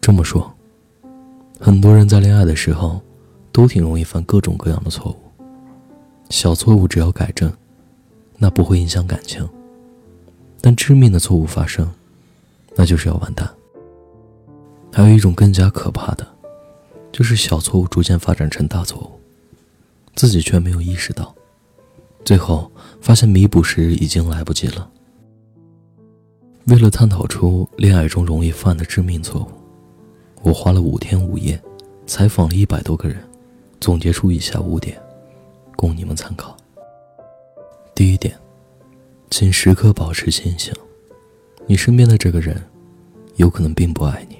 这么说，很多人在恋爱的时候，都挺容易犯各种各样的错误。小错误只要改正，那不会影响感情；但致命的错误发生，那就是要完蛋。还有一种更加可怕的，就是小错误逐渐发展成大错误，自己却没有意识到，最后发现弥补时已经来不及了。为了探讨出恋爱中容易犯的致命错误，我花了五天五夜，采访了一百多个人，总结出以下五点，供你们参考。第一点，请时刻保持清醒，你身边的这个人，有可能并不爱你。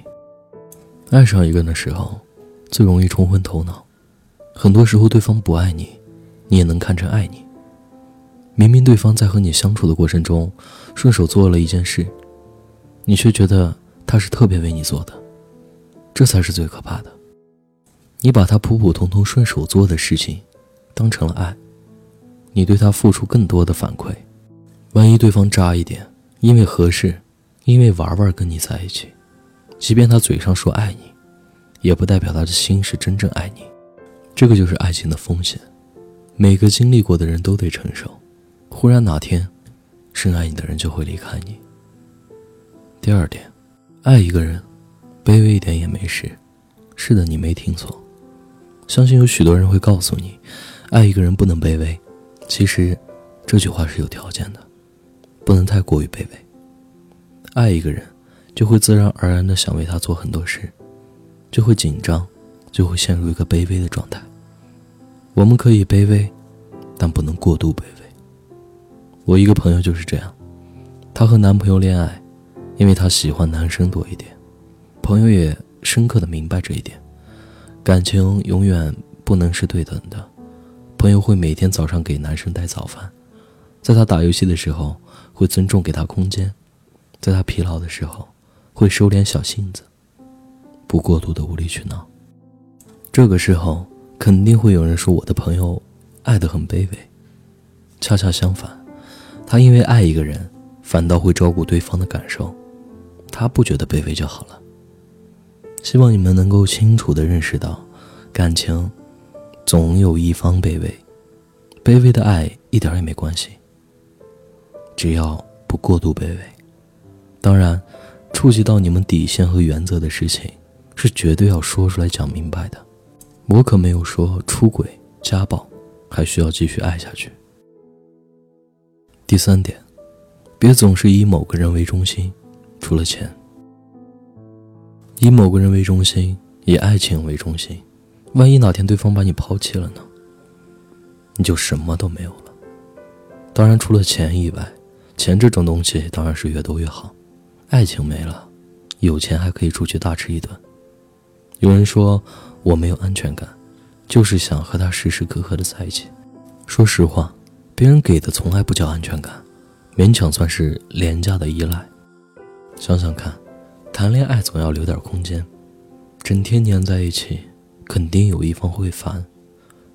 爱上一个人的时候，最容易冲昏头脑，很多时候对方不爱你，你也能看成爱你。明明对方在和你相处的过程中，顺手做了一件事，你却觉得他是特别为你做的，这才是最可怕的。你把他普普通通顺手做的事情，当成了爱，你对他付出更多的反馈，万一对方渣一点，因为合适，因为玩玩跟你在一起，即便他嘴上说爱你，也不代表他的心是真正爱你，这个就是爱情的风险，每个经历过的人都得承受。忽然哪天，深爱你的人就会离开你。第二点，爱一个人，卑微一点也没事。是的，你没听错。相信有许多人会告诉你，爱一个人不能卑微。其实，这句话是有条件的，不能太过于卑微。爱一个人，就会自然而然的想为他做很多事，就会紧张，就会陷入一个卑微的状态。我们可以卑微，但不能过度卑微。我一个朋友就是这样，她和男朋友恋爱，因为她喜欢男生多一点。朋友也深刻的明白这一点，感情永远不能是对等的。朋友会每天早上给男生带早饭，在他打游戏的时候会尊重给他空间，在他疲劳的时候会收敛小性子，不过度的无理取闹。这个时候肯定会有人说我的朋友爱得很卑微，恰恰相反。他因为爱一个人，反倒会照顾对方的感受，他不觉得卑微就好了。希望你们能够清楚的认识到，感情总有一方卑微，卑微的爱一点也没关系，只要不过度卑微。当然，触及到你们底线和原则的事情，是绝对要说出来讲明白的。我可没有说出轨、家暴还需要继续爱下去。第三点，别总是以某个人为中心，除了钱。以某个人为中心，以爱情为中心，万一哪天对方把你抛弃了呢？你就什么都没有了。当然，除了钱以外，钱这种东西当然是越多越好。爱情没了，有钱还可以出去大吃一顿。有人说我没有安全感，就是想和他时时刻刻的在一起。说实话。别人给的从来不叫安全感，勉强算是廉价的依赖。想想看，谈恋爱总要留点空间，整天黏在一起，肯定有一方会烦。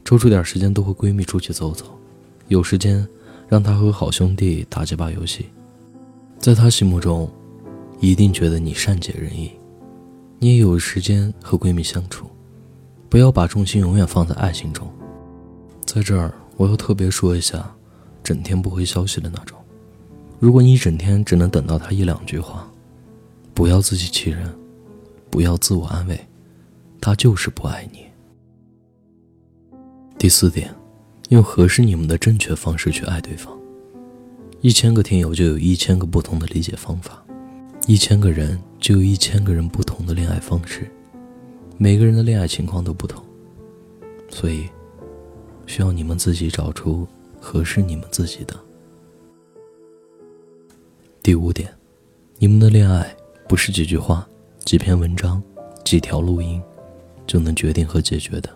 抽出点时间，多和闺蜜出去走走，有时间让她和好兄弟打几把游戏，在她心目中，一定觉得你善解人意。你也有时间和闺蜜相处，不要把重心永远放在爱情中。在这儿，我要特别说一下。整天不回消息的那种，如果你整天只能等到他一两句话，不要自欺欺人，不要自我安慰，他就是不爱你。第四点，用合适你们的正确方式去爱对方。一千个听友就有一千个不同的理解方法，一千个人就有一千个人不同的恋爱方式，每个人的恋爱情况都不同，所以需要你们自己找出。合适你们自己的。第五点，你们的恋爱不是几句话、几篇文章、几条录音就能决定和解决的。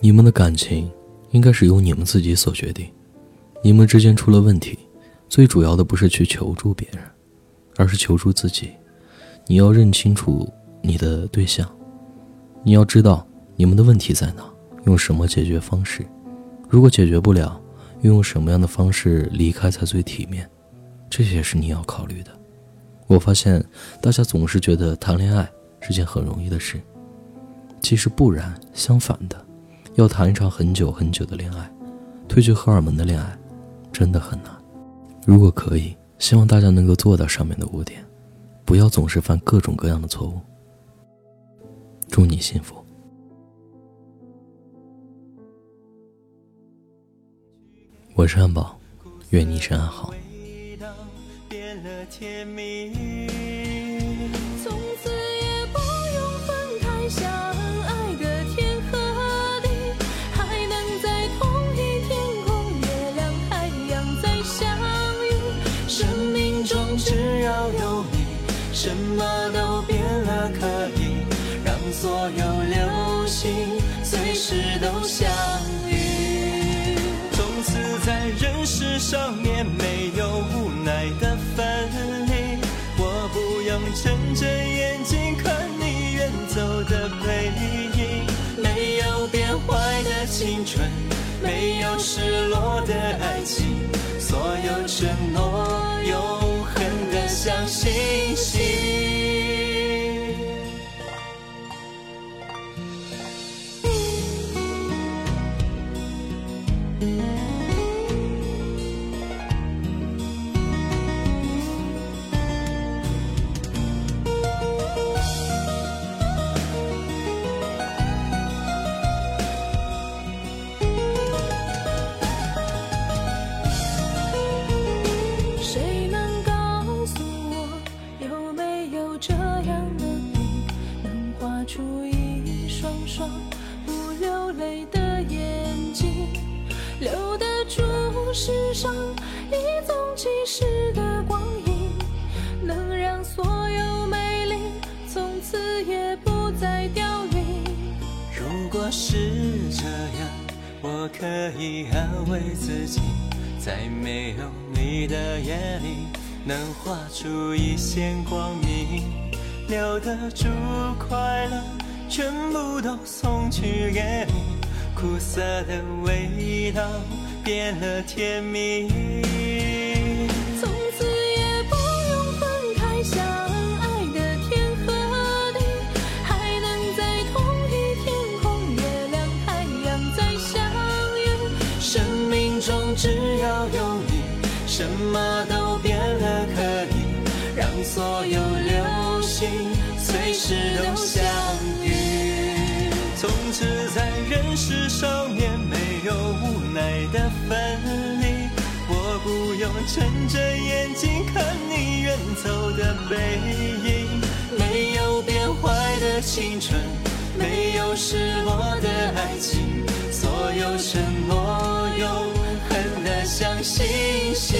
你们的感情应该是由你们自己所决定。你们之间出了问题，最主要的不是去求助别人，而是求助自己。你要认清楚你的对象，你要知道你们的问题在哪，用什么解决方式。如果解决不了，用什么样的方式离开才最体面？这些是你要考虑的。我发现大家总是觉得谈恋爱是件很容易的事。其实不然，相反的，要谈一场很久很久的恋爱，褪去荷尔蒙的恋爱，真的很难。如果可以，希望大家能够做到上面的五点，不要总是犯各种各样的错误。祝你幸福。我是汉堡，愿你一生安好。的甜蜜。从此也不用分开，相爱的天和地，还能在同一天空、月亮、太阳再相遇。生命中只要有你，什么都变了可以，让所有流星随时都相遇。从此在人世上面没有。的分离，我不用睁着眼睛看你远走的背影。没有变坏的青春，世上一纵即逝的光阴，能让所有美丽从此也不再凋零。如果是这样，我可以安慰自己，在没有你的夜里，能画出一线光明，留得住快乐，全部都送去给你，苦涩的味道。变了甜蜜，从此也不用分开，相爱的天和地，还能在同一天空，月亮太阳再相遇。生命中只要有你，什么都变了，可以让所有流星随时都相遇。从此在人世上面没有无奈的。分离，我不用睁着眼睛看你远走的背影。没有变坏的青春，没有失落的爱情，所有承诺永恒的像星星